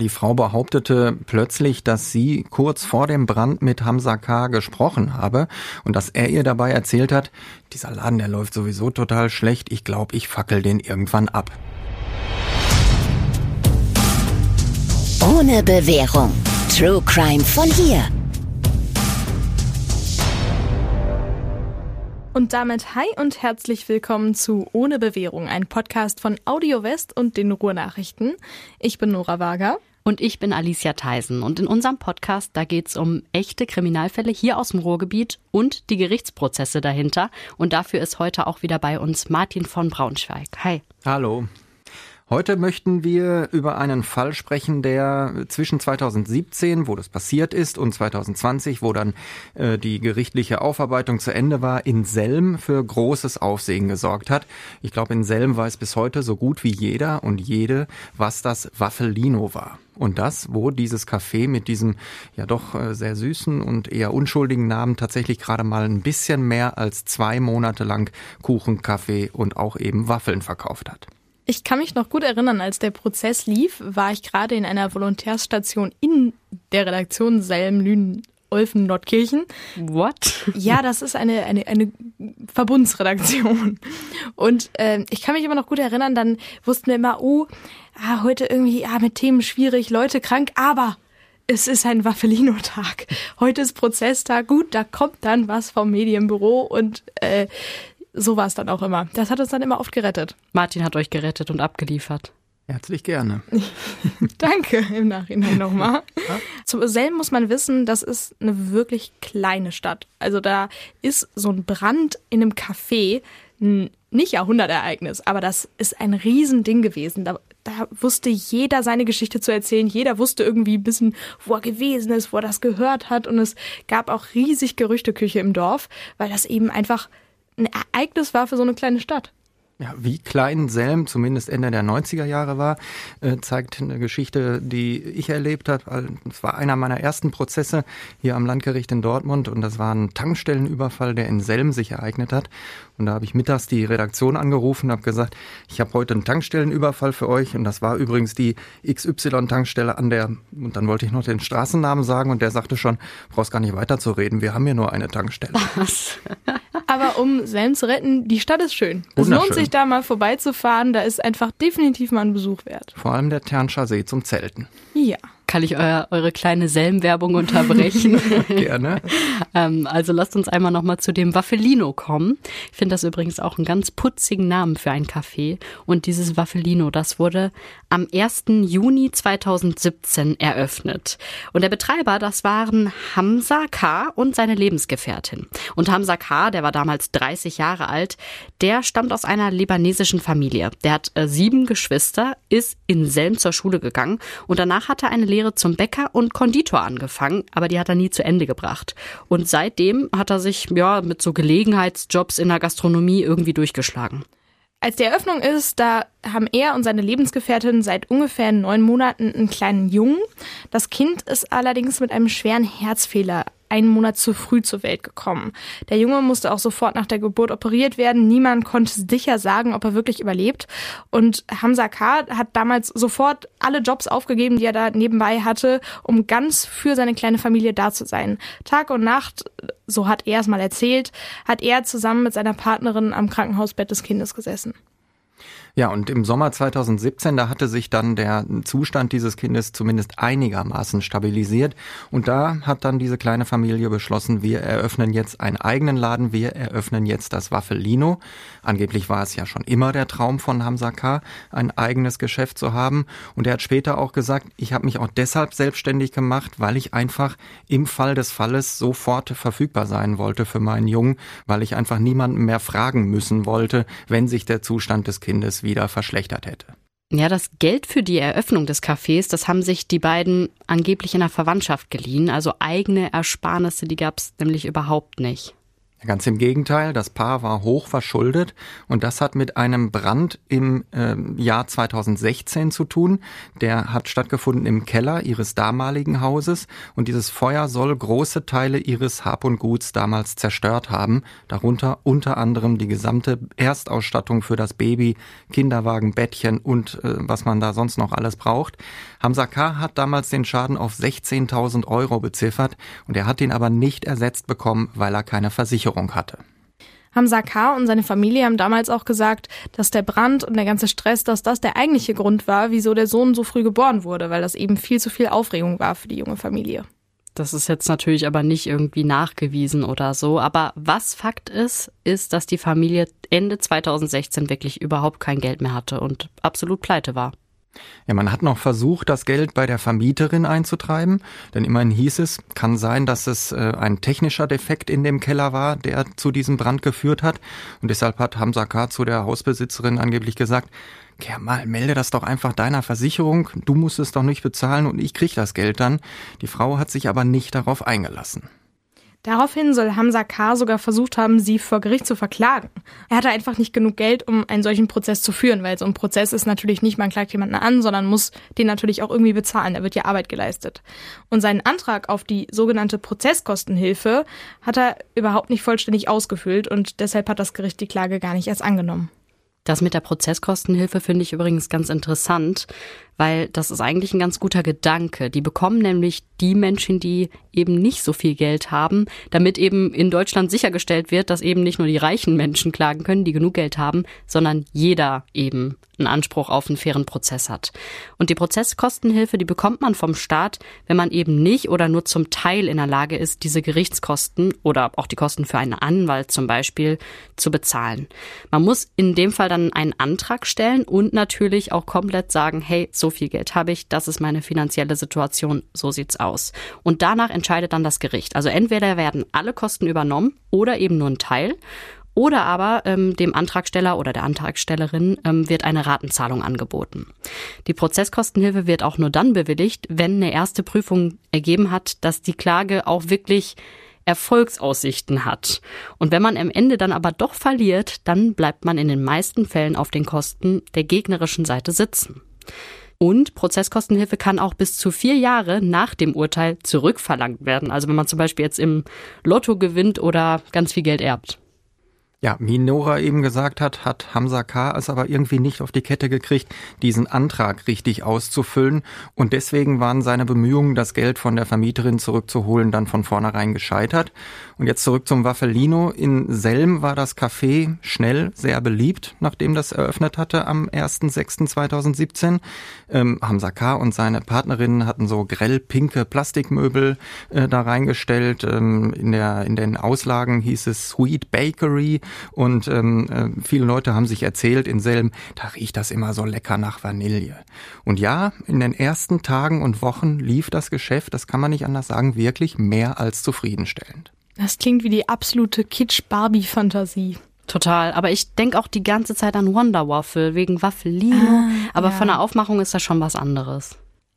Die Frau behauptete plötzlich, dass sie kurz vor dem Brand mit Hamza K. gesprochen habe und dass er ihr dabei erzählt hat, dieser Laden, der läuft sowieso total schlecht, ich glaube, ich fackel den irgendwann ab. Ohne Bewährung. True Crime von hier. Und damit hi und herzlich willkommen zu Ohne Bewährung, ein Podcast von Audio West und den Ruhrnachrichten. Ich bin Nora Wager. Und ich bin Alicia Theisen. Und in unserem Podcast, da geht's um echte Kriminalfälle hier aus dem Ruhrgebiet und die Gerichtsprozesse dahinter. Und dafür ist heute auch wieder bei uns Martin von Braunschweig. Hi. Hallo. Heute möchten wir über einen Fall sprechen, der zwischen 2017, wo das passiert ist, und 2020, wo dann äh, die gerichtliche Aufarbeitung zu Ende war, in Selm für großes Aufsehen gesorgt hat. Ich glaube, in Selm weiß bis heute so gut wie jeder und jede, was das Waffelino war. Und das, wo dieses Café mit diesem ja doch äh, sehr süßen und eher unschuldigen Namen tatsächlich gerade mal ein bisschen mehr als zwei Monate lang Kuchen, Kaffee und auch eben Waffeln verkauft hat. Ich kann mich noch gut erinnern, als der Prozess lief, war ich gerade in einer Volontärstation in der Redaktion Selm, Lünen, Olfen, Nordkirchen. What? Ja, das ist eine, eine, eine Verbundsredaktion. Und äh, ich kann mich immer noch gut erinnern, dann wussten wir immer, oh, ah, heute irgendwie ah, mit Themen schwierig, Leute krank, aber es ist ein Waffelino-Tag. Heute ist Prozesstag. Gut, da kommt dann was vom Medienbüro und äh, so war es dann auch immer. Das hat uns dann immer oft gerettet. Martin hat euch gerettet und abgeliefert. Herzlich gerne. Danke im Nachhinein nochmal. Ja. Zu Selm muss man wissen, das ist eine wirklich kleine Stadt. Also da ist so ein Brand in einem Café nicht Jahrhundertereignis, aber das ist ein Riesending gewesen. Da, da wusste jeder seine Geschichte zu erzählen. Jeder wusste irgendwie ein bisschen, wo er gewesen ist, wo er das gehört hat. Und es gab auch riesig Gerüchteküche im Dorf, weil das eben einfach ein Ereignis war für so eine kleine Stadt. Ja, wie klein Selm zumindest Ende der 90er Jahre war, äh, zeigt eine Geschichte, die ich erlebt habe. Es war einer meiner ersten Prozesse hier am Landgericht in Dortmund und das war ein Tankstellenüberfall, der in Selm sich ereignet hat. Und da habe ich mittags die Redaktion angerufen und habe gesagt, ich habe heute einen Tankstellenüberfall für euch und das war übrigens die XY-Tankstelle an der, und dann wollte ich noch den Straßennamen sagen und der sagte schon, brauchst gar nicht weiterzureden, wir haben hier nur eine Tankstelle. Was? Aber um Selm zu retten, die Stadt ist schön. Es lohnt sich da mal vorbeizufahren, da ist einfach definitiv mal ein Besuch wert. Vor allem der Ternscher See zum Zelten. Ja kann ich euer, eure kleine Selm-Werbung unterbrechen. Gerne. ähm, also lasst uns einmal nochmal zu dem Waffelino kommen. Ich finde das übrigens auch einen ganz putzigen Namen für ein Café. Und dieses Waffelino, das wurde am 1. Juni 2017 eröffnet. Und der Betreiber, das waren Hamza K. und seine Lebensgefährtin. Und Hamza K., der war damals 30 Jahre alt, der stammt aus einer libanesischen Familie. Der hat äh, sieben Geschwister, ist in Selm zur Schule gegangen und danach hat er eine Lehre Lehre zum Bäcker und Konditor angefangen, aber die hat er nie zu Ende gebracht. Und seitdem hat er sich ja mit so Gelegenheitsjobs in der Gastronomie irgendwie durchgeschlagen. Als die Eröffnung ist, da haben er und seine Lebensgefährtin seit ungefähr neun Monaten einen kleinen Jungen. Das Kind ist allerdings mit einem schweren Herzfehler einen Monat zu früh zur Welt gekommen. Der Junge musste auch sofort nach der Geburt operiert werden. Niemand konnte sicher sagen, ob er wirklich überlebt. Und Hamza K. hat damals sofort alle Jobs aufgegeben, die er da nebenbei hatte, um ganz für seine kleine Familie da zu sein. Tag und Nacht, so hat er es mal erzählt, hat er zusammen mit seiner Partnerin am Krankenhausbett des Kindes gesessen. Ja, und im Sommer 2017, da hatte sich dann der Zustand dieses Kindes zumindest einigermaßen stabilisiert. Und da hat dann diese kleine Familie beschlossen, wir eröffnen jetzt einen eigenen Laden, wir eröffnen jetzt das Waffelino. Angeblich war es ja schon immer der Traum von Hamza K., ein eigenes Geschäft zu haben. Und er hat später auch gesagt, ich habe mich auch deshalb selbstständig gemacht, weil ich einfach im Fall des Falles sofort verfügbar sein wollte für meinen Jungen, weil ich einfach niemanden mehr fragen müssen wollte, wenn sich der Zustand des Kindes wieder verschlechtert hätte. Ja, das Geld für die Eröffnung des Cafés, das haben sich die beiden angeblich in der Verwandtschaft geliehen. Also eigene Ersparnisse, die gab es nämlich überhaupt nicht. Ganz im Gegenteil, das Paar war hoch verschuldet und das hat mit einem Brand im äh, Jahr 2016 zu tun. Der hat stattgefunden im Keller ihres damaligen Hauses und dieses Feuer soll große Teile ihres Hab und Guts damals zerstört haben, darunter unter anderem die gesamte Erstausstattung für das Baby, Kinderwagen, Bettchen und äh, was man da sonst noch alles braucht. Hamza K. hat damals den Schaden auf 16.000 Euro beziffert und er hat ihn aber nicht ersetzt bekommen, weil er keine Versicherung hatte. Hamza K. und seine Familie haben damals auch gesagt, dass der Brand und der ganze Stress, dass das der eigentliche Grund war, wieso der Sohn so früh geboren wurde, weil das eben viel zu viel Aufregung war für die junge Familie. Das ist jetzt natürlich aber nicht irgendwie nachgewiesen oder so. Aber was Fakt ist, ist, dass die Familie Ende 2016 wirklich überhaupt kein Geld mehr hatte und absolut pleite war. Ja, man hat noch versucht, das Geld bei der Vermieterin einzutreiben, denn immerhin hieß es, kann sein, dass es äh, ein technischer Defekt in dem Keller war, der zu diesem Brand geführt hat. Und deshalb hat Hamza K. zu der Hausbesitzerin angeblich gesagt, Kehr mal, melde das doch einfach deiner Versicherung, du musst es doch nicht bezahlen und ich krieg das Geld dann. Die Frau hat sich aber nicht darauf eingelassen. Daraufhin soll Hamza K. sogar versucht haben, sie vor Gericht zu verklagen. Er hatte einfach nicht genug Geld, um einen solchen Prozess zu führen, weil so ein Prozess ist natürlich nicht, man klagt jemanden an, sondern muss den natürlich auch irgendwie bezahlen. Da wird ja Arbeit geleistet. Und seinen Antrag auf die sogenannte Prozesskostenhilfe hat er überhaupt nicht vollständig ausgefüllt und deshalb hat das Gericht die Klage gar nicht erst angenommen. Das mit der Prozesskostenhilfe finde ich übrigens ganz interessant, weil das ist eigentlich ein ganz guter Gedanke. Die bekommen nämlich die Menschen, die eben nicht so viel Geld haben, damit eben in Deutschland sichergestellt wird, dass eben nicht nur die reichen Menschen klagen können, die genug Geld haben, sondern jeder eben einen Anspruch auf einen fairen Prozess hat. Und die Prozesskostenhilfe, die bekommt man vom Staat, wenn man eben nicht oder nur zum Teil in der Lage ist, diese Gerichtskosten oder auch die Kosten für einen Anwalt zum Beispiel zu bezahlen. Man muss in dem Fall dann einen Antrag stellen und natürlich auch komplett sagen, hey, so viel Geld habe ich, das ist meine finanzielle Situation, so sieht's aus. Und danach entscheidet dann das Gericht. Also entweder werden alle Kosten übernommen oder eben nur ein Teil. Oder aber ähm, dem Antragsteller oder der Antragstellerin ähm, wird eine Ratenzahlung angeboten. Die Prozesskostenhilfe wird auch nur dann bewilligt, wenn eine erste Prüfung ergeben hat, dass die Klage auch wirklich Erfolgsaussichten hat. Und wenn man am Ende dann aber doch verliert, dann bleibt man in den meisten Fällen auf den Kosten der gegnerischen Seite sitzen. Und Prozesskostenhilfe kann auch bis zu vier Jahre nach dem Urteil zurückverlangt werden. Also wenn man zum Beispiel jetzt im Lotto gewinnt oder ganz viel Geld erbt. Ja, wie Nora eben gesagt hat, hat Hamza K. es aber irgendwie nicht auf die Kette gekriegt, diesen Antrag richtig auszufüllen. Und deswegen waren seine Bemühungen, das Geld von der Vermieterin zurückzuholen, dann von vornherein gescheitert. Und jetzt zurück zum Waffelino. In Selm war das Café schnell sehr beliebt, nachdem das eröffnet hatte am 1.6.2017. Ähm, Hamza K. und seine Partnerin hatten so grell pinke Plastikmöbel äh, da reingestellt. Ähm, in, der, in den Auslagen hieß es Sweet Bakery. Und ähm, äh, viele Leute haben sich erzählt in Selm, da riecht das immer so lecker nach Vanille. Und ja, in den ersten Tagen und Wochen lief das Geschäft, das kann man nicht anders sagen, wirklich mehr als zufriedenstellend. Das klingt wie die absolute Kitsch-Barbie-Fantasie. Total, aber ich denke auch die ganze Zeit an Wonder Waffle wegen Waffelino, ah, aber ja. von der Aufmachung ist das schon was anderes.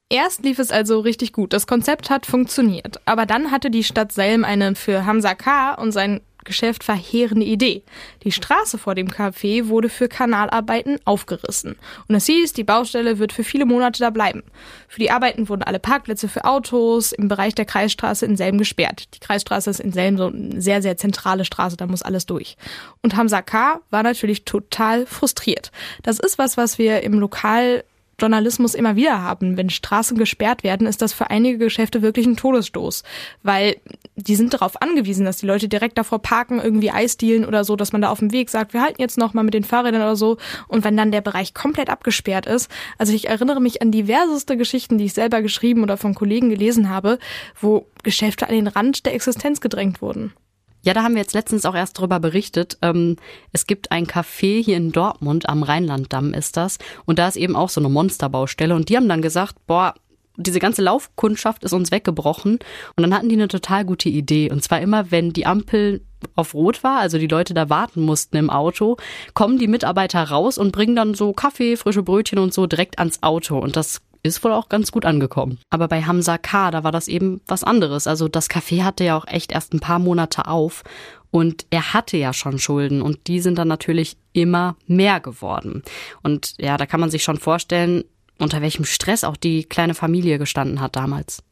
Erst lief es also richtig gut. Das Konzept hat funktioniert. Aber dann hatte die Stadt Selm eine für Hamza K. und sein Geschäft verheerende Idee. Die Straße vor dem Café wurde für Kanalarbeiten aufgerissen. Und es hieß, die Baustelle wird für viele Monate da bleiben. Für die Arbeiten wurden alle Parkplätze für Autos im Bereich der Kreisstraße in Selm gesperrt. Die Kreisstraße ist in Selm so eine sehr, sehr zentrale Straße, da muss alles durch. Und Hamza K. war natürlich total frustriert. Das ist was, was wir im Lokal Journalismus immer wieder haben. Wenn Straßen gesperrt werden, ist das für einige Geschäfte wirklich ein Todesstoß, weil die sind darauf angewiesen, dass die Leute direkt davor parken, irgendwie Eis dealen oder so, dass man da auf dem Weg sagt, wir halten jetzt noch mal mit den Fahrrädern oder so. Und wenn dann der Bereich komplett abgesperrt ist, also ich erinnere mich an diverseste Geschichten, die ich selber geschrieben oder von Kollegen gelesen habe, wo Geschäfte an den Rand der Existenz gedrängt wurden. Ja, da haben wir jetzt letztens auch erst drüber berichtet. Ähm, es gibt ein Café hier in Dortmund, am Rheinlanddamm ist das. Und da ist eben auch so eine Monsterbaustelle. Und die haben dann gesagt, boah, diese ganze Laufkundschaft ist uns weggebrochen. Und dann hatten die eine total gute Idee. Und zwar immer, wenn die Ampel auf Rot war, also die Leute da warten mussten im Auto, kommen die Mitarbeiter raus und bringen dann so Kaffee, frische Brötchen und so direkt ans Auto. Und das ist wohl auch ganz gut angekommen. Aber bei Hamza K., da war das eben was anderes. Also das Café hatte ja auch echt erst ein paar Monate auf und er hatte ja schon Schulden und die sind dann natürlich immer mehr geworden. Und ja, da kann man sich schon vorstellen, unter welchem Stress auch die kleine Familie gestanden hat damals.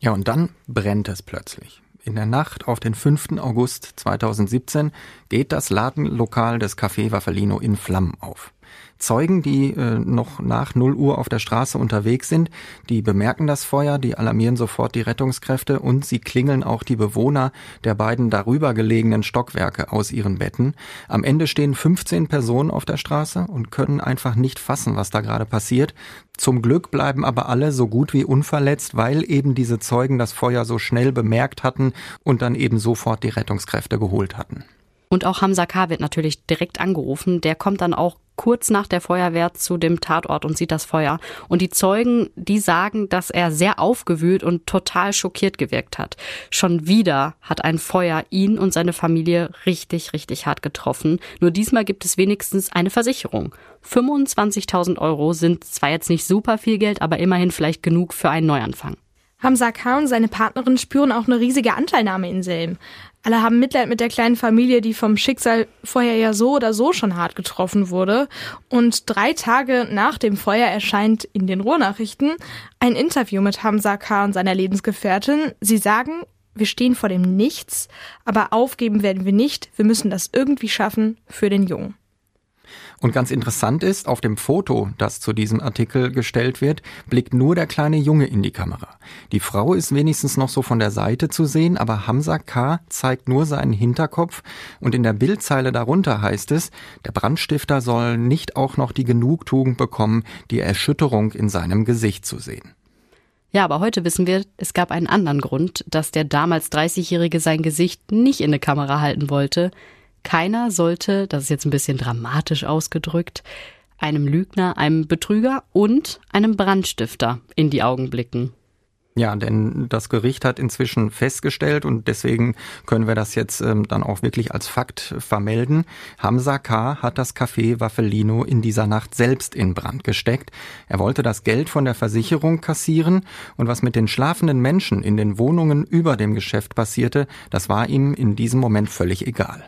Ja, und dann brennt es plötzlich. In der Nacht auf den 5. August 2017 geht das Ladenlokal des Café Waffelino in Flammen auf. Zeugen, die äh, noch nach 0 Uhr auf der Straße unterwegs sind, die bemerken das Feuer, die alarmieren sofort die Rettungskräfte und sie klingeln auch die Bewohner der beiden darüber gelegenen Stockwerke aus ihren Betten. Am Ende stehen 15 Personen auf der Straße und können einfach nicht fassen, was da gerade passiert. Zum Glück bleiben aber alle so gut wie unverletzt, weil eben diese Zeugen das Feuer so schnell bemerkt hatten und dann eben sofort die Rettungskräfte geholt hatten. Und auch Hamza K. wird natürlich direkt angerufen. Der kommt dann auch kurz nach der Feuerwehr zu dem Tatort und sieht das Feuer. Und die Zeugen, die sagen, dass er sehr aufgewühlt und total schockiert gewirkt hat. Schon wieder hat ein Feuer ihn und seine Familie richtig, richtig hart getroffen. Nur diesmal gibt es wenigstens eine Versicherung. 25.000 Euro sind zwar jetzt nicht super viel Geld, aber immerhin vielleicht genug für einen Neuanfang. Hamza K. und seine Partnerin spüren auch eine riesige Anteilnahme in Selm. Alle haben Mitleid mit der kleinen Familie, die vom Schicksal vorher ja so oder so schon hart getroffen wurde. Und drei Tage nach dem Feuer erscheint in den Ruhrnachrichten ein Interview mit Hamza K. und seiner Lebensgefährtin. Sie sagen, wir stehen vor dem Nichts, aber aufgeben werden wir nicht. Wir müssen das irgendwie schaffen für den Jungen. Und ganz interessant ist, auf dem Foto, das zu diesem Artikel gestellt wird, blickt nur der kleine Junge in die Kamera. Die Frau ist wenigstens noch so von der Seite zu sehen, aber Hamza K. zeigt nur seinen Hinterkopf und in der Bildzeile darunter heißt es, der Brandstifter soll nicht auch noch die Genugtuung bekommen, die Erschütterung in seinem Gesicht zu sehen. Ja, aber heute wissen wir, es gab einen anderen Grund, dass der damals 30-Jährige sein Gesicht nicht in eine Kamera halten wollte. Keiner sollte, das ist jetzt ein bisschen dramatisch ausgedrückt, einem Lügner, einem Betrüger und einem Brandstifter in die Augen blicken. Ja, denn das Gericht hat inzwischen festgestellt und deswegen können wir das jetzt ähm, dann auch wirklich als Fakt vermelden. Hamza K. hat das Café Waffelino in dieser Nacht selbst in Brand gesteckt. Er wollte das Geld von der Versicherung kassieren und was mit den schlafenden Menschen in den Wohnungen über dem Geschäft passierte, das war ihm in diesem Moment völlig egal.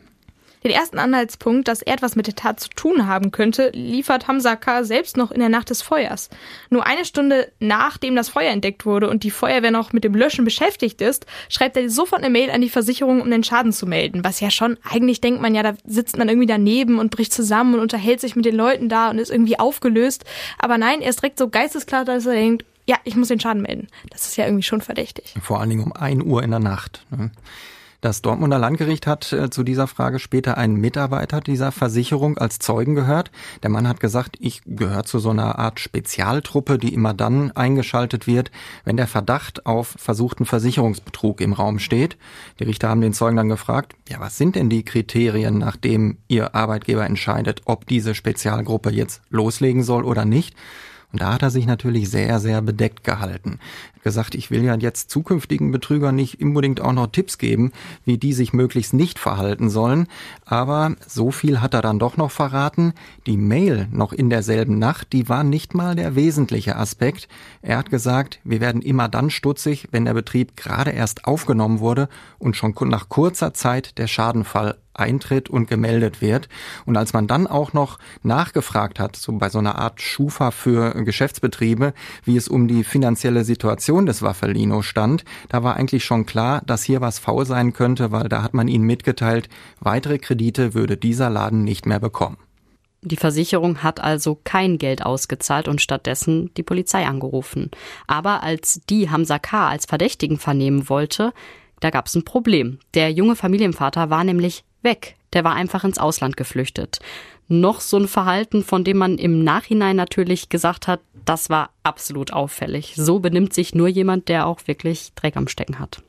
Den ersten Anhaltspunkt, dass er etwas mit der Tat zu tun haben könnte, liefert Hamza K. selbst noch in der Nacht des Feuers. Nur eine Stunde nachdem das Feuer entdeckt wurde und die Feuerwehr noch mit dem Löschen beschäftigt ist, schreibt er sofort eine Mail an die Versicherung, um den Schaden zu melden. Was ja schon, eigentlich denkt man ja, da sitzt man irgendwie daneben und bricht zusammen und unterhält sich mit den Leuten da und ist irgendwie aufgelöst. Aber nein, er ist direkt so geistesklar, dass er denkt, ja, ich muss den Schaden melden. Das ist ja irgendwie schon verdächtig. Vor allen Dingen um ein Uhr in der Nacht. Ne? Das Dortmunder Landgericht hat äh, zu dieser Frage später einen Mitarbeiter dieser Versicherung als Zeugen gehört. Der Mann hat gesagt, ich gehöre zu so einer Art Spezialtruppe, die immer dann eingeschaltet wird, wenn der Verdacht auf versuchten Versicherungsbetrug im Raum steht. Die Richter haben den Zeugen dann gefragt, ja, was sind denn die Kriterien, nachdem ihr Arbeitgeber entscheidet, ob diese Spezialgruppe jetzt loslegen soll oder nicht? Und da hat er sich natürlich sehr, sehr bedeckt gehalten. Gesagt, ich will ja jetzt zukünftigen Betrügern nicht unbedingt auch noch Tipps geben, wie die sich möglichst nicht verhalten sollen. Aber so viel hat er dann doch noch verraten. Die Mail noch in derselben Nacht, die war nicht mal der wesentliche Aspekt. Er hat gesagt, wir werden immer dann stutzig, wenn der Betrieb gerade erst aufgenommen wurde und schon nach kurzer Zeit der Schadenfall eintritt und gemeldet wird. Und als man dann auch noch nachgefragt hat, so bei so einer Art Schufa für Geschäftsbetriebe, wie es um die finanzielle Situation des Waffelino stand, da war eigentlich schon klar, dass hier was faul sein könnte, weil da hat man ihnen mitgeteilt, weitere Kredite würde dieser Laden nicht mehr bekommen. Die Versicherung hat also kein Geld ausgezahlt und stattdessen die Polizei angerufen. Aber als die Hamza K. als Verdächtigen vernehmen wollte, da gab es ein Problem. Der junge Familienvater war nämlich weg. Der war einfach ins Ausland geflüchtet. Noch so ein Verhalten, von dem man im Nachhinein natürlich gesagt hat, das war absolut auffällig. So benimmt sich nur jemand, der auch wirklich Dreck am Stecken hat.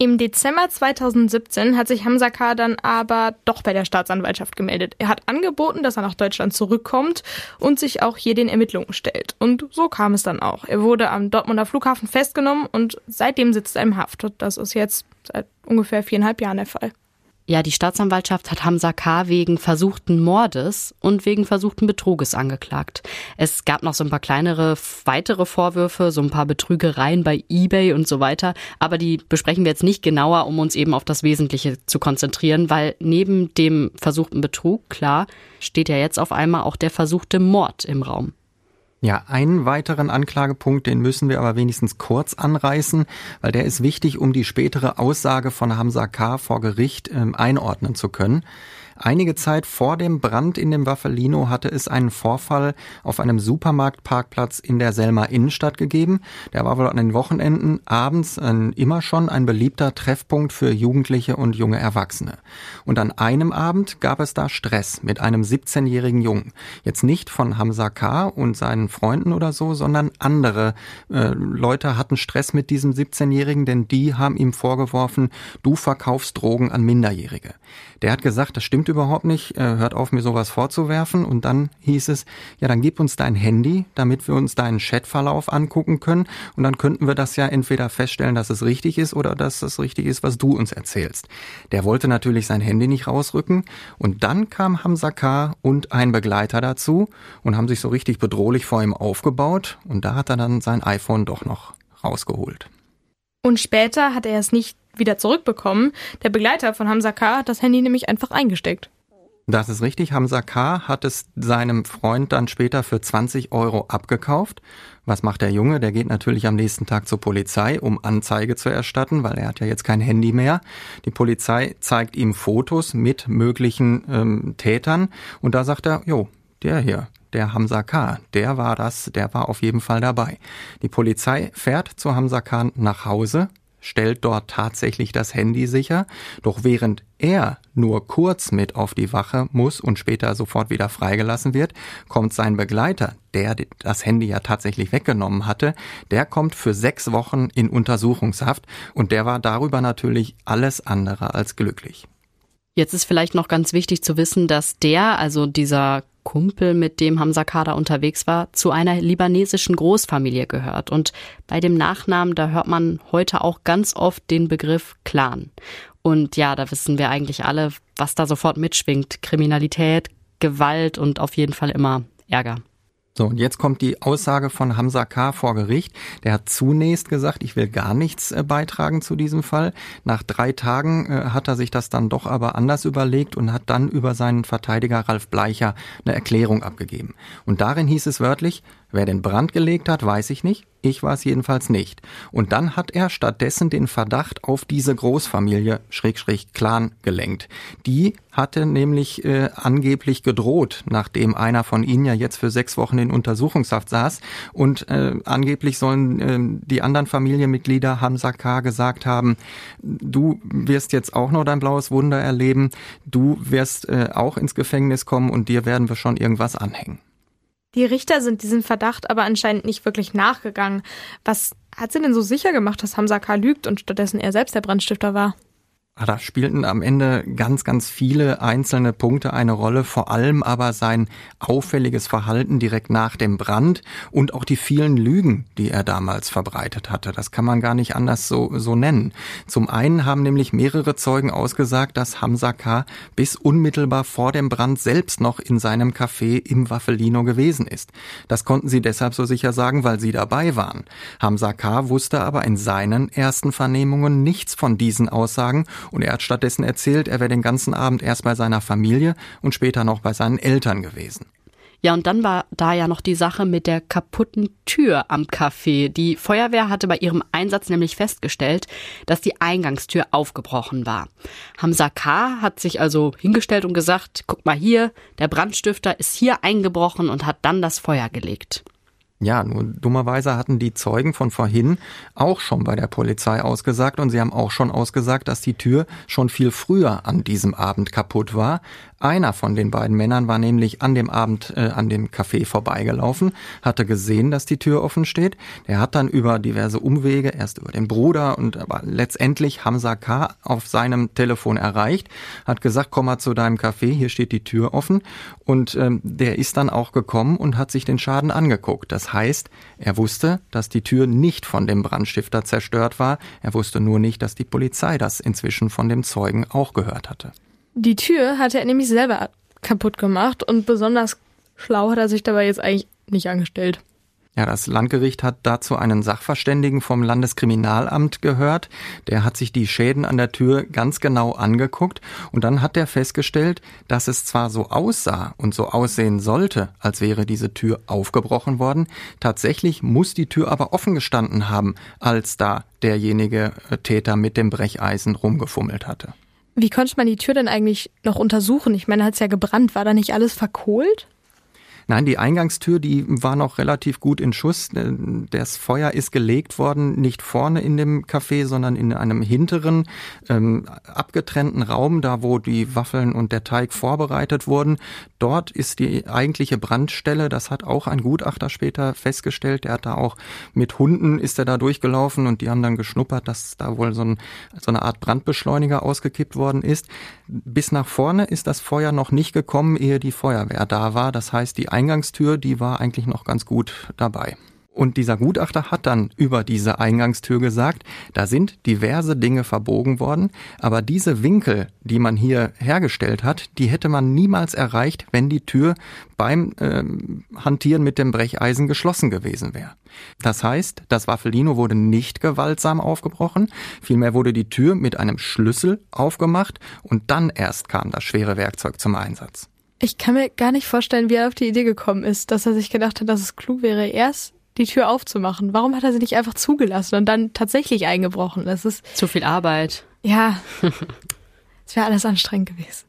Im Dezember 2017 hat sich Hamza K. dann aber doch bei der Staatsanwaltschaft gemeldet. Er hat angeboten, dass er nach Deutschland zurückkommt und sich auch hier den Ermittlungen stellt. Und so kam es dann auch. Er wurde am Dortmunder Flughafen festgenommen und seitdem sitzt er im Haft. Das ist jetzt seit ungefähr viereinhalb Jahren der Fall. Ja, die Staatsanwaltschaft hat Hamza K. wegen versuchten Mordes und wegen versuchten Betruges angeklagt. Es gab noch so ein paar kleinere weitere Vorwürfe, so ein paar Betrügereien bei eBay und so weiter, aber die besprechen wir jetzt nicht genauer, um uns eben auf das Wesentliche zu konzentrieren, weil neben dem versuchten Betrug, klar, steht ja jetzt auf einmal auch der versuchte Mord im Raum. Ja, einen weiteren Anklagepunkt, den müssen wir aber wenigstens kurz anreißen, weil der ist wichtig, um die spätere Aussage von Hamza K. vor Gericht äh, einordnen zu können. Einige Zeit vor dem Brand in dem Waffelino hatte es einen Vorfall auf einem Supermarktparkplatz in der Selmer Innenstadt gegeben. Der war wohl an den Wochenenden abends ein, immer schon ein beliebter Treffpunkt für Jugendliche und junge Erwachsene. Und an einem Abend gab es da Stress mit einem 17-jährigen Jungen. Jetzt nicht von Hamza K. und seinen Freunden oder so, sondern andere äh, Leute hatten Stress mit diesem 17-jährigen, denn die haben ihm vorgeworfen, du verkaufst Drogen an Minderjährige. Der hat gesagt, das stimmt überhaupt nicht, äh, hört auf, mir sowas vorzuwerfen. Und dann hieß es, ja, dann gib uns dein Handy, damit wir uns deinen Chatverlauf angucken können. Und dann könnten wir das ja entweder feststellen, dass es richtig ist oder dass es richtig ist, was du uns erzählst. Der wollte natürlich sein Handy nicht rausrücken. Und dann kam Hamza K. und ein Begleiter dazu und haben sich so richtig bedrohlich vor ihm aufgebaut. Und da hat er dann sein iPhone doch noch rausgeholt. Und später hat er es nicht wieder zurückbekommen. Der Begleiter von Hamza K. hat das Handy nämlich einfach eingesteckt. Das ist richtig. Hamza K. hat es seinem Freund dann später für 20 Euro abgekauft. Was macht der Junge? Der geht natürlich am nächsten Tag zur Polizei, um Anzeige zu erstatten, weil er hat ja jetzt kein Handy mehr. Die Polizei zeigt ihm Fotos mit möglichen ähm, Tätern und da sagt er, jo, der hier, der Hamza K., der war das, der war auf jeden Fall dabei. Die Polizei fährt zu Hamza K. nach Hause, stellt dort tatsächlich das Handy sicher, doch während er nur kurz mit auf die Wache muss und später sofort wieder freigelassen wird, kommt sein Begleiter, der das Handy ja tatsächlich weggenommen hatte, der kommt für sechs Wochen in Untersuchungshaft und der war darüber natürlich alles andere als glücklich. Jetzt ist vielleicht noch ganz wichtig zu wissen, dass der, also dieser Kumpel, mit dem Hamza Kader unterwegs war, zu einer libanesischen Großfamilie gehört. Und bei dem Nachnamen, da hört man heute auch ganz oft den Begriff Clan. Und ja, da wissen wir eigentlich alle, was da sofort mitschwingt. Kriminalität, Gewalt und auf jeden Fall immer Ärger. So, und jetzt kommt die Aussage von Hamza K. vor Gericht. Der hat zunächst gesagt, ich will gar nichts äh, beitragen zu diesem Fall. Nach drei Tagen äh, hat er sich das dann doch aber anders überlegt und hat dann über seinen Verteidiger Ralf Bleicher eine Erklärung abgegeben. Und darin hieß es wörtlich, wer den Brand gelegt hat, weiß ich nicht. Ich war es jedenfalls nicht. Und dann hat er stattdessen den Verdacht auf diese Großfamilie Schrägstrich Clan gelenkt. Die hatte nämlich äh, angeblich gedroht, nachdem einer von ihnen ja jetzt für sechs Wochen in Untersuchungshaft saß. Und äh, angeblich sollen äh, die anderen Familienmitglieder Hamza K. gesagt haben, du wirst jetzt auch noch dein blaues Wunder erleben, du wirst äh, auch ins Gefängnis kommen und dir werden wir schon irgendwas anhängen. Die Richter sind diesem Verdacht aber anscheinend nicht wirklich nachgegangen. Was hat sie denn so sicher gemacht, dass Hamza K. lügt und stattdessen er selbst der Brandstifter war? Ah, da spielten am Ende ganz, ganz viele einzelne Punkte eine Rolle, vor allem aber sein auffälliges Verhalten direkt nach dem Brand und auch die vielen Lügen, die er damals verbreitet hatte. Das kann man gar nicht anders so, so nennen. Zum einen haben nämlich mehrere Zeugen ausgesagt, dass Hamza K. bis unmittelbar vor dem Brand selbst noch in seinem Café im Waffelino gewesen ist. Das konnten sie deshalb so sicher sagen, weil sie dabei waren. Hamza K. wusste aber in seinen ersten Vernehmungen nichts von diesen Aussagen und er hat stattdessen erzählt, er wäre den ganzen Abend erst bei seiner Familie und später noch bei seinen Eltern gewesen. Ja, und dann war da ja noch die Sache mit der kaputten Tür am Café. Die Feuerwehr hatte bei ihrem Einsatz nämlich festgestellt, dass die Eingangstür aufgebrochen war. Hamza K. hat sich also hingestellt und gesagt, guck mal hier, der Brandstifter ist hier eingebrochen und hat dann das Feuer gelegt. Ja, nur dummerweise hatten die Zeugen von vorhin auch schon bei der Polizei ausgesagt und sie haben auch schon ausgesagt, dass die Tür schon viel früher an diesem Abend kaputt war. Einer von den beiden Männern war nämlich an dem Abend äh, an dem Café vorbeigelaufen, hatte gesehen, dass die Tür offen steht. Der hat dann über diverse Umwege, erst über den Bruder und aber letztendlich Hamza K. auf seinem Telefon erreicht, hat gesagt, komm mal zu deinem Café, hier steht die Tür offen. Und ähm, der ist dann auch gekommen und hat sich den Schaden angeguckt. Das Heißt, er wusste, dass die Tür nicht von dem Brandstifter zerstört war. Er wusste nur nicht, dass die Polizei das inzwischen von dem Zeugen auch gehört hatte. Die Tür hatte er nämlich selber kaputt gemacht und besonders schlau hat er sich dabei jetzt eigentlich nicht angestellt. Ja, das Landgericht hat dazu einen Sachverständigen vom Landeskriminalamt gehört. Der hat sich die Schäden an der Tür ganz genau angeguckt und dann hat er festgestellt, dass es zwar so aussah und so aussehen sollte, als wäre diese Tür aufgebrochen worden, tatsächlich muss die Tür aber offen gestanden haben, als da derjenige äh, Täter mit dem Brecheisen rumgefummelt hatte. Wie konnte man die Tür denn eigentlich noch untersuchen? Ich meine, hat es ja gebrannt. War da nicht alles verkohlt? Nein, die Eingangstür, die war noch relativ gut in Schuss. Das Feuer ist gelegt worden, nicht vorne in dem Café, sondern in einem hinteren, ähm, abgetrennten Raum, da wo die Waffeln und der Teig vorbereitet wurden. Dort ist die eigentliche Brandstelle. Das hat auch ein Gutachter später festgestellt. Der hat da auch mit Hunden ist er da durchgelaufen und die haben dann geschnuppert, dass da wohl so, ein, so eine Art Brandbeschleuniger ausgekippt worden ist. Bis nach vorne ist das Feuer noch nicht gekommen, ehe die Feuerwehr da war. Das heißt, die Eingangstür, die war eigentlich noch ganz gut dabei. Und dieser Gutachter hat dann über diese Eingangstür gesagt, da sind diverse Dinge verbogen worden, aber diese Winkel, die man hier hergestellt hat, die hätte man niemals erreicht, wenn die Tür beim äh, Hantieren mit dem Brecheisen geschlossen gewesen wäre. Das heißt, das Waffelino wurde nicht gewaltsam aufgebrochen, vielmehr wurde die Tür mit einem Schlüssel aufgemacht und dann erst kam das schwere Werkzeug zum Einsatz. Ich kann mir gar nicht vorstellen, wie er auf die Idee gekommen ist, dass er sich gedacht hat, dass es klug wäre, erst die Tür aufzumachen. Warum hat er sie nicht einfach zugelassen und dann tatsächlich eingebrochen? Das ist zu viel Arbeit. Ja, es wäre alles anstrengend gewesen.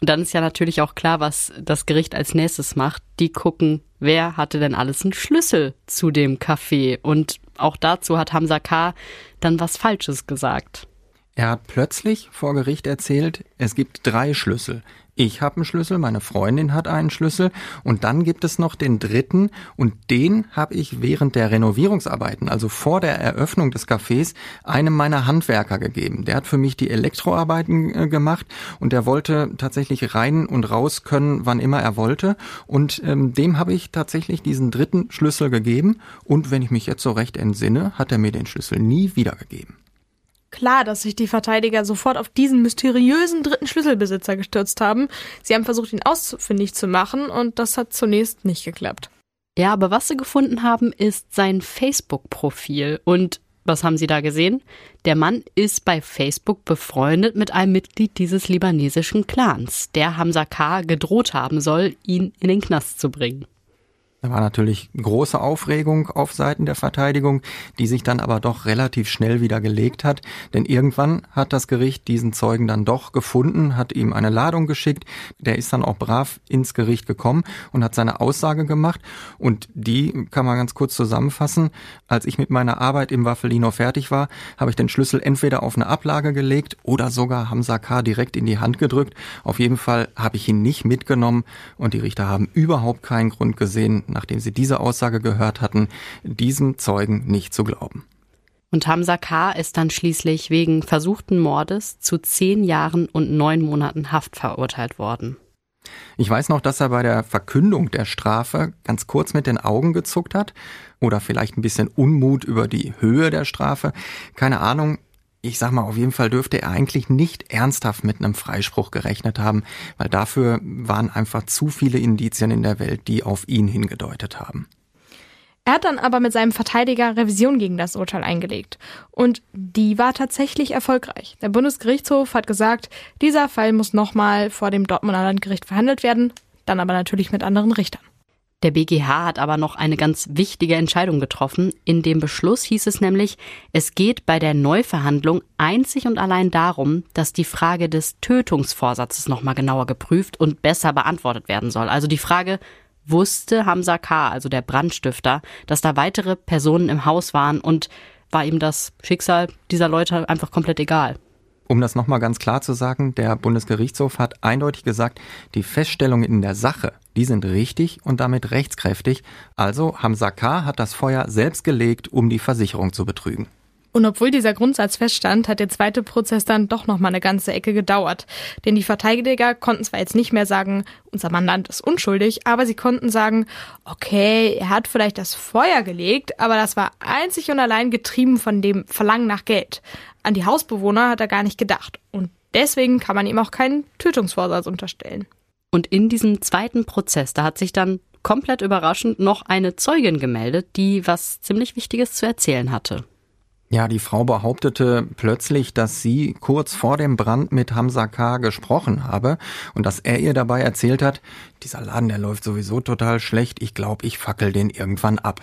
Und dann ist ja natürlich auch klar, was das Gericht als nächstes macht. Die gucken, wer hatte denn alles einen Schlüssel zu dem Café. Und auch dazu hat Hamza K. dann was Falsches gesagt. Er hat plötzlich vor Gericht erzählt, es gibt drei Schlüssel. Ich habe einen Schlüssel, meine Freundin hat einen Schlüssel und dann gibt es noch den dritten und den habe ich während der Renovierungsarbeiten, also vor der Eröffnung des Cafés, einem meiner Handwerker gegeben. Der hat für mich die Elektroarbeiten äh, gemacht und der wollte tatsächlich rein und raus können, wann immer er wollte und ähm, dem habe ich tatsächlich diesen dritten Schlüssel gegeben und wenn ich mich jetzt so recht entsinne, hat er mir den Schlüssel nie wiedergegeben klar, dass sich die Verteidiger sofort auf diesen mysteriösen dritten Schlüsselbesitzer gestürzt haben. Sie haben versucht, ihn ausfindig zu machen und das hat zunächst nicht geklappt. Ja, aber was sie gefunden haben, ist sein Facebook-Profil. Und was haben sie da gesehen? Der Mann ist bei Facebook befreundet mit einem Mitglied dieses libanesischen Clans, der Hamza K. gedroht haben soll, ihn in den Knast zu bringen. Da war natürlich große Aufregung auf Seiten der Verteidigung, die sich dann aber doch relativ schnell wieder gelegt hat, denn irgendwann hat das Gericht diesen Zeugen dann doch gefunden, hat ihm eine Ladung geschickt, der ist dann auch brav ins Gericht gekommen und hat seine Aussage gemacht und die kann man ganz kurz zusammenfassen. Als ich mit meiner Arbeit im Waffelino fertig war, habe ich den Schlüssel entweder auf eine Ablage gelegt oder sogar Hamza K. direkt in die Hand gedrückt. Auf jeden Fall habe ich ihn nicht mitgenommen und die Richter haben überhaupt keinen Grund gesehen, nachdem sie diese Aussage gehört hatten, diesem Zeugen nicht zu glauben. Und Hamza K. ist dann schließlich wegen versuchten Mordes zu zehn Jahren und neun Monaten Haft verurteilt worden. Ich weiß noch, dass er bei der Verkündung der Strafe ganz kurz mit den Augen gezuckt hat oder vielleicht ein bisschen Unmut über die Höhe der Strafe. Keine Ahnung, ich sag mal, auf jeden Fall dürfte er eigentlich nicht ernsthaft mit einem Freispruch gerechnet haben, weil dafür waren einfach zu viele Indizien in der Welt, die auf ihn hingedeutet haben. Er hat dann aber mit seinem Verteidiger Revision gegen das Urteil eingelegt. Und die war tatsächlich erfolgreich. Der Bundesgerichtshof hat gesagt, dieser Fall muss nochmal vor dem Dortmunder Landgericht verhandelt werden, dann aber natürlich mit anderen Richtern. Der BGH hat aber noch eine ganz wichtige Entscheidung getroffen. In dem Beschluss hieß es nämlich, es geht bei der Neuverhandlung einzig und allein darum, dass die Frage des Tötungsvorsatzes nochmal genauer geprüft und besser beantwortet werden soll. Also die Frage, wusste Hamza K., also der Brandstifter, dass da weitere Personen im Haus waren und war ihm das Schicksal dieser Leute einfach komplett egal. Um das nochmal ganz klar zu sagen, der Bundesgerichtshof hat eindeutig gesagt, die Feststellungen in der Sache, die sind richtig und damit rechtskräftig. Also Hamza K. hat das Feuer selbst gelegt, um die Versicherung zu betrügen. Und obwohl dieser Grundsatz feststand, hat der zweite Prozess dann doch noch mal eine ganze Ecke gedauert. Denn die Verteidiger konnten zwar jetzt nicht mehr sagen, unser Mandant ist unschuldig, aber sie konnten sagen, okay, er hat vielleicht das Feuer gelegt, aber das war einzig und allein getrieben von dem Verlangen nach Geld. An die Hausbewohner hat er gar nicht gedacht. Und deswegen kann man ihm auch keinen Tötungsvorsatz unterstellen. Und in diesem zweiten Prozess, da hat sich dann komplett überraschend noch eine Zeugin gemeldet, die was ziemlich Wichtiges zu erzählen hatte. Ja, die Frau behauptete plötzlich, dass sie kurz vor dem Brand mit Hamza K. gesprochen habe und dass er ihr dabei erzählt hat, dieser Laden, der läuft sowieso total schlecht, ich glaube, ich fackel den irgendwann ab.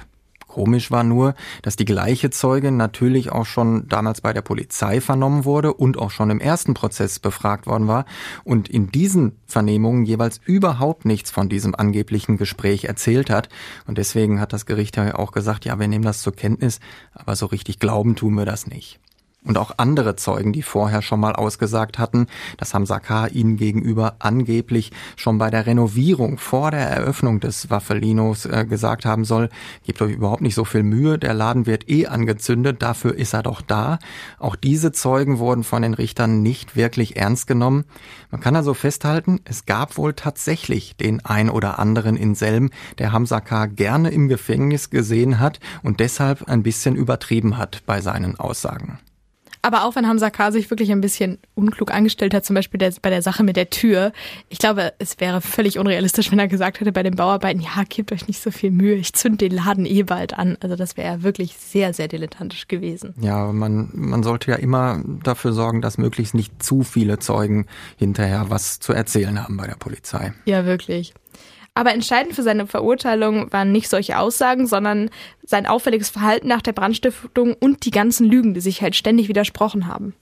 Komisch war nur, dass die gleiche Zeugin natürlich auch schon damals bei der Polizei vernommen wurde und auch schon im ersten Prozess befragt worden war und in diesen Vernehmungen jeweils überhaupt nichts von diesem angeblichen Gespräch erzählt hat. Und deswegen hat das Gericht ja auch gesagt, ja, wir nehmen das zur Kenntnis, aber so richtig glauben tun wir das nicht und auch andere Zeugen, die vorher schon mal ausgesagt hatten, dass Hamza K. ihnen gegenüber angeblich schon bei der Renovierung vor der Eröffnung des Waffelinos äh, gesagt haben soll, gebt euch überhaupt nicht so viel Mühe, der Laden wird eh angezündet, dafür ist er doch da. Auch diese Zeugen wurden von den Richtern nicht wirklich ernst genommen. Man kann also festhalten, es gab wohl tatsächlich den ein oder anderen in Selm, der Hamza K. gerne im Gefängnis gesehen hat und deshalb ein bisschen übertrieben hat bei seinen Aussagen. Aber auch wenn Hamza K. sich wirklich ein bisschen unklug angestellt hat, zum Beispiel der, bei der Sache mit der Tür, ich glaube, es wäre völlig unrealistisch, wenn er gesagt hätte bei den Bauarbeiten, ja, gebt euch nicht so viel Mühe, ich zünd den Laden eh bald an. Also das wäre wirklich sehr, sehr dilettantisch gewesen. Ja, man, man sollte ja immer dafür sorgen, dass möglichst nicht zu viele Zeugen hinterher was zu erzählen haben bei der Polizei. Ja, wirklich. Aber entscheidend für seine Verurteilung waren nicht solche Aussagen, sondern sein auffälliges Verhalten nach der Brandstiftung und die ganzen Lügen, die sich halt ständig widersprochen haben.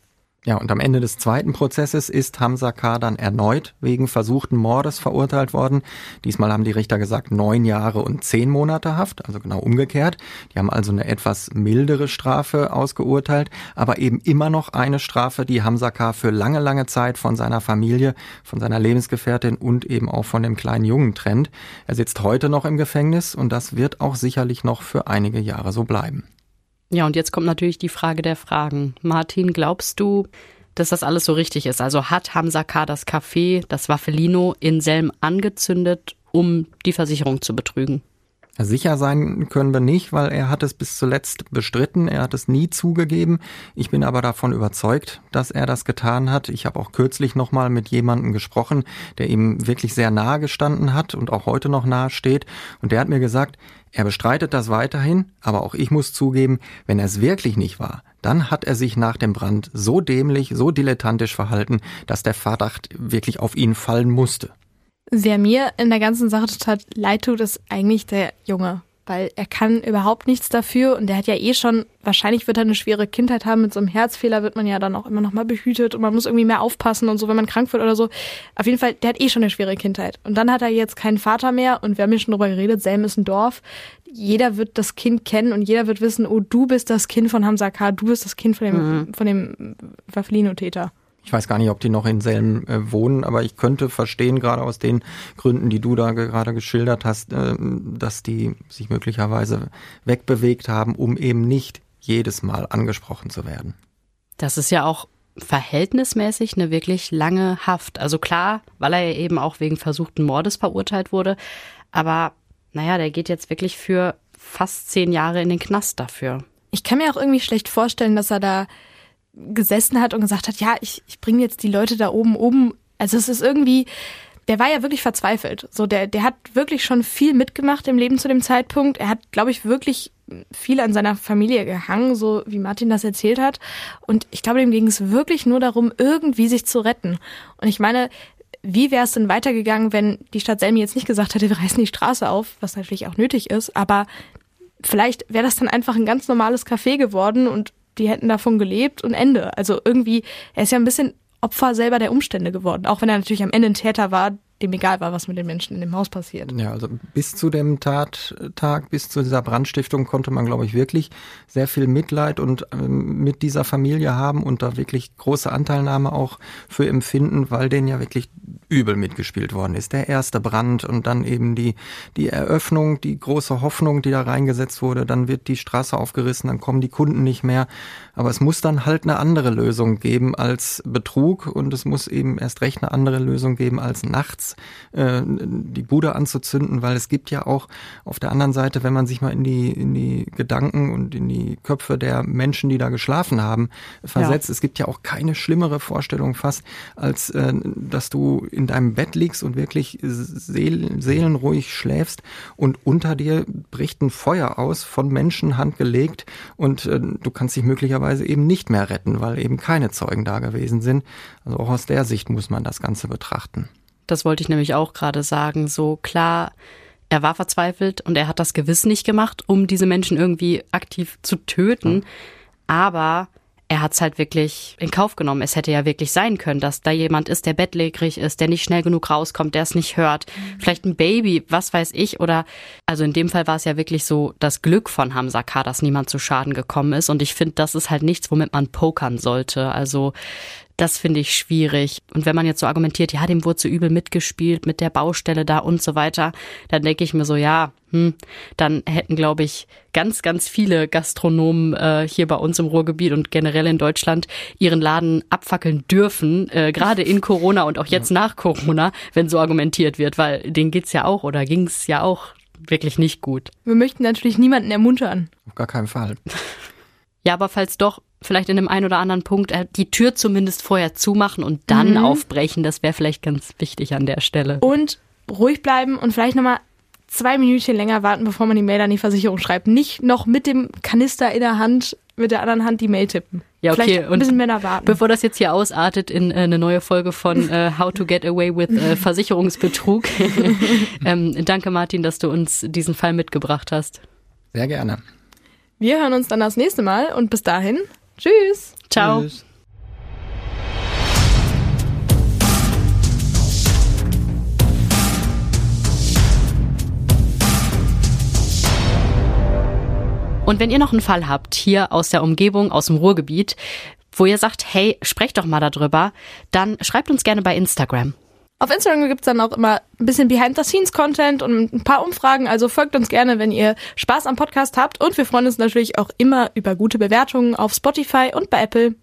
Ja, und am Ende des zweiten Prozesses ist Hamza K. dann erneut wegen versuchten Mordes verurteilt worden. Diesmal haben die Richter gesagt neun Jahre und zehn Monate Haft, also genau umgekehrt. Die haben also eine etwas mildere Strafe ausgeurteilt, aber eben immer noch eine Strafe, die Hamza K. für lange, lange Zeit von seiner Familie, von seiner Lebensgefährtin und eben auch von dem kleinen Jungen trennt. Er sitzt heute noch im Gefängnis und das wird auch sicherlich noch für einige Jahre so bleiben. Ja, und jetzt kommt natürlich die Frage der Fragen. Martin, glaubst du, dass das alles so richtig ist? Also hat Hamza K. das Café, das Waffelino in Selm angezündet, um die Versicherung zu betrügen? Sicher sein können wir nicht, weil er hat es bis zuletzt bestritten, er hat es nie zugegeben. Ich bin aber davon überzeugt, dass er das getan hat. Ich habe auch kürzlich nochmal mit jemandem gesprochen, der ihm wirklich sehr nahe gestanden hat und auch heute noch nahe steht. Und der hat mir gesagt, er bestreitet das weiterhin, aber auch ich muss zugeben, wenn er es wirklich nicht war, dann hat er sich nach dem Brand so dämlich, so dilettantisch verhalten, dass der Verdacht wirklich auf ihn fallen musste. Wer mir in der ganzen Sache total leid tut, ist eigentlich der Junge, weil er kann überhaupt nichts dafür und der hat ja eh schon, wahrscheinlich wird er eine schwere Kindheit haben, mit so einem Herzfehler wird man ja dann auch immer noch mal behütet und man muss irgendwie mehr aufpassen und so, wenn man krank wird oder so. Auf jeden Fall, der hat eh schon eine schwere Kindheit. Und dann hat er jetzt keinen Vater mehr und wir haben ja schon drüber geredet, Selm ist ein Dorf. Jeder wird das Kind kennen und jeder wird wissen, oh, du bist das Kind von Hamza K., du bist das Kind von dem, mhm. von dem Waffelino-Täter. Ich weiß gar nicht, ob die noch in Selm äh, wohnen, aber ich könnte verstehen, gerade aus den Gründen, die du da gerade geschildert hast, äh, dass die sich möglicherweise wegbewegt haben, um eben nicht jedes Mal angesprochen zu werden. Das ist ja auch verhältnismäßig eine wirklich lange Haft. Also klar, weil er ja eben auch wegen versuchten Mordes verurteilt wurde, aber naja, der geht jetzt wirklich für fast zehn Jahre in den Knast dafür. Ich kann mir auch irgendwie schlecht vorstellen, dass er da gesessen hat und gesagt hat, ja, ich, ich bringe jetzt die Leute da oben um. Also es ist irgendwie, der war ja wirklich verzweifelt. So, der, der hat wirklich schon viel mitgemacht im Leben zu dem Zeitpunkt. Er hat, glaube ich, wirklich viel an seiner Familie gehangen, so wie Martin das erzählt hat. Und ich glaube, dem ging es wirklich nur darum, irgendwie sich zu retten. Und ich meine, wie wäre es denn weitergegangen, wenn die Stadt Selmi jetzt nicht gesagt hätte, wir reißen die Straße auf, was natürlich auch nötig ist, aber vielleicht wäre das dann einfach ein ganz normales Café geworden und die hätten davon gelebt und Ende. Also irgendwie, er ist ja ein bisschen Opfer selber der Umstände geworden. Auch wenn er natürlich am Ende ein Täter war, dem egal war, was mit den Menschen in dem Haus passiert. Ja, also bis zu dem Tattag, bis zu dieser Brandstiftung konnte man, glaube ich, wirklich sehr viel Mitleid und ähm, mit dieser Familie haben und da wirklich große Anteilnahme auch für empfinden, weil denen ja wirklich übel mitgespielt worden ist. Der erste Brand und dann eben die, die Eröffnung, die große Hoffnung, die da reingesetzt wurde, dann wird die Straße aufgerissen, dann kommen die Kunden nicht mehr. Aber es muss dann halt eine andere Lösung geben als Betrug und es muss eben erst recht eine andere Lösung geben als nachts äh, die Bude anzuzünden, weil es gibt ja auch auf der anderen Seite, wenn man sich mal in die, in die Gedanken und in die Köpfe der Menschen, die da geschlafen haben, versetzt, ja. es gibt ja auch keine schlimmere Vorstellung fast, als äh, dass du in deinem Bett liegst und wirklich seel seelenruhig schläfst und unter dir bricht ein Feuer aus, von Menschen handgelegt und äh, du kannst dich möglicherweise eben nicht mehr retten, weil eben keine Zeugen da gewesen sind. Also auch aus der Sicht muss man das Ganze betrachten. Das wollte ich nämlich auch gerade sagen. So klar, er war verzweifelt und er hat das gewiss nicht gemacht, um diese Menschen irgendwie aktiv zu töten. Aber er hat es halt wirklich in Kauf genommen. Es hätte ja wirklich sein können, dass da jemand ist, der bettlägerig ist, der nicht schnell genug rauskommt, der es nicht hört. Mhm. Vielleicht ein Baby, was weiß ich. Oder also in dem Fall war es ja wirklich so das Glück von Hamza K., dass niemand zu Schaden gekommen ist. Und ich finde, das ist halt nichts, womit man pokern sollte. Also das finde ich schwierig. Und wenn man jetzt so argumentiert, ja, dem wurde so übel mitgespielt mit der Baustelle da und so weiter, dann denke ich mir so, ja, hm, dann hätten, glaube ich, ganz, ganz viele Gastronomen äh, hier bei uns im Ruhrgebiet und generell in Deutschland ihren Laden abfackeln dürfen, äh, gerade in Corona und auch jetzt nach Corona, wenn so argumentiert wird, weil denen geht's ja auch oder ging's ja auch wirklich nicht gut. Wir möchten natürlich niemanden ermuntern. Auf gar keinen Fall. Ja, aber falls doch, vielleicht in dem einen oder anderen Punkt äh, die Tür zumindest vorher zumachen und dann mhm. aufbrechen, das wäre vielleicht ganz wichtig an der Stelle. Und ruhig bleiben und vielleicht nochmal zwei Minütchen länger warten, bevor man die Mail an die Versicherung schreibt. Nicht noch mit dem Kanister in der Hand, mit der anderen Hand die Mail tippen. Ja, okay. Vielleicht ein bisschen mehr warten. Bevor das jetzt hier ausartet in äh, eine neue Folge von äh, How to Get Away with äh, Versicherungsbetrug. ähm, danke, Martin, dass du uns diesen Fall mitgebracht hast. Sehr gerne. Wir hören uns dann das nächste Mal und bis dahin, tschüss. Ciao. Tschüss. Und wenn ihr noch einen Fall habt, hier aus der Umgebung, aus dem Ruhrgebiet, wo ihr sagt, hey, sprecht doch mal darüber, dann schreibt uns gerne bei Instagram. Auf Instagram gibt's dann auch immer ein bisschen Behind-the-Scenes-Content und ein paar Umfragen. Also folgt uns gerne, wenn ihr Spaß am Podcast habt. Und wir freuen uns natürlich auch immer über gute Bewertungen auf Spotify und bei Apple.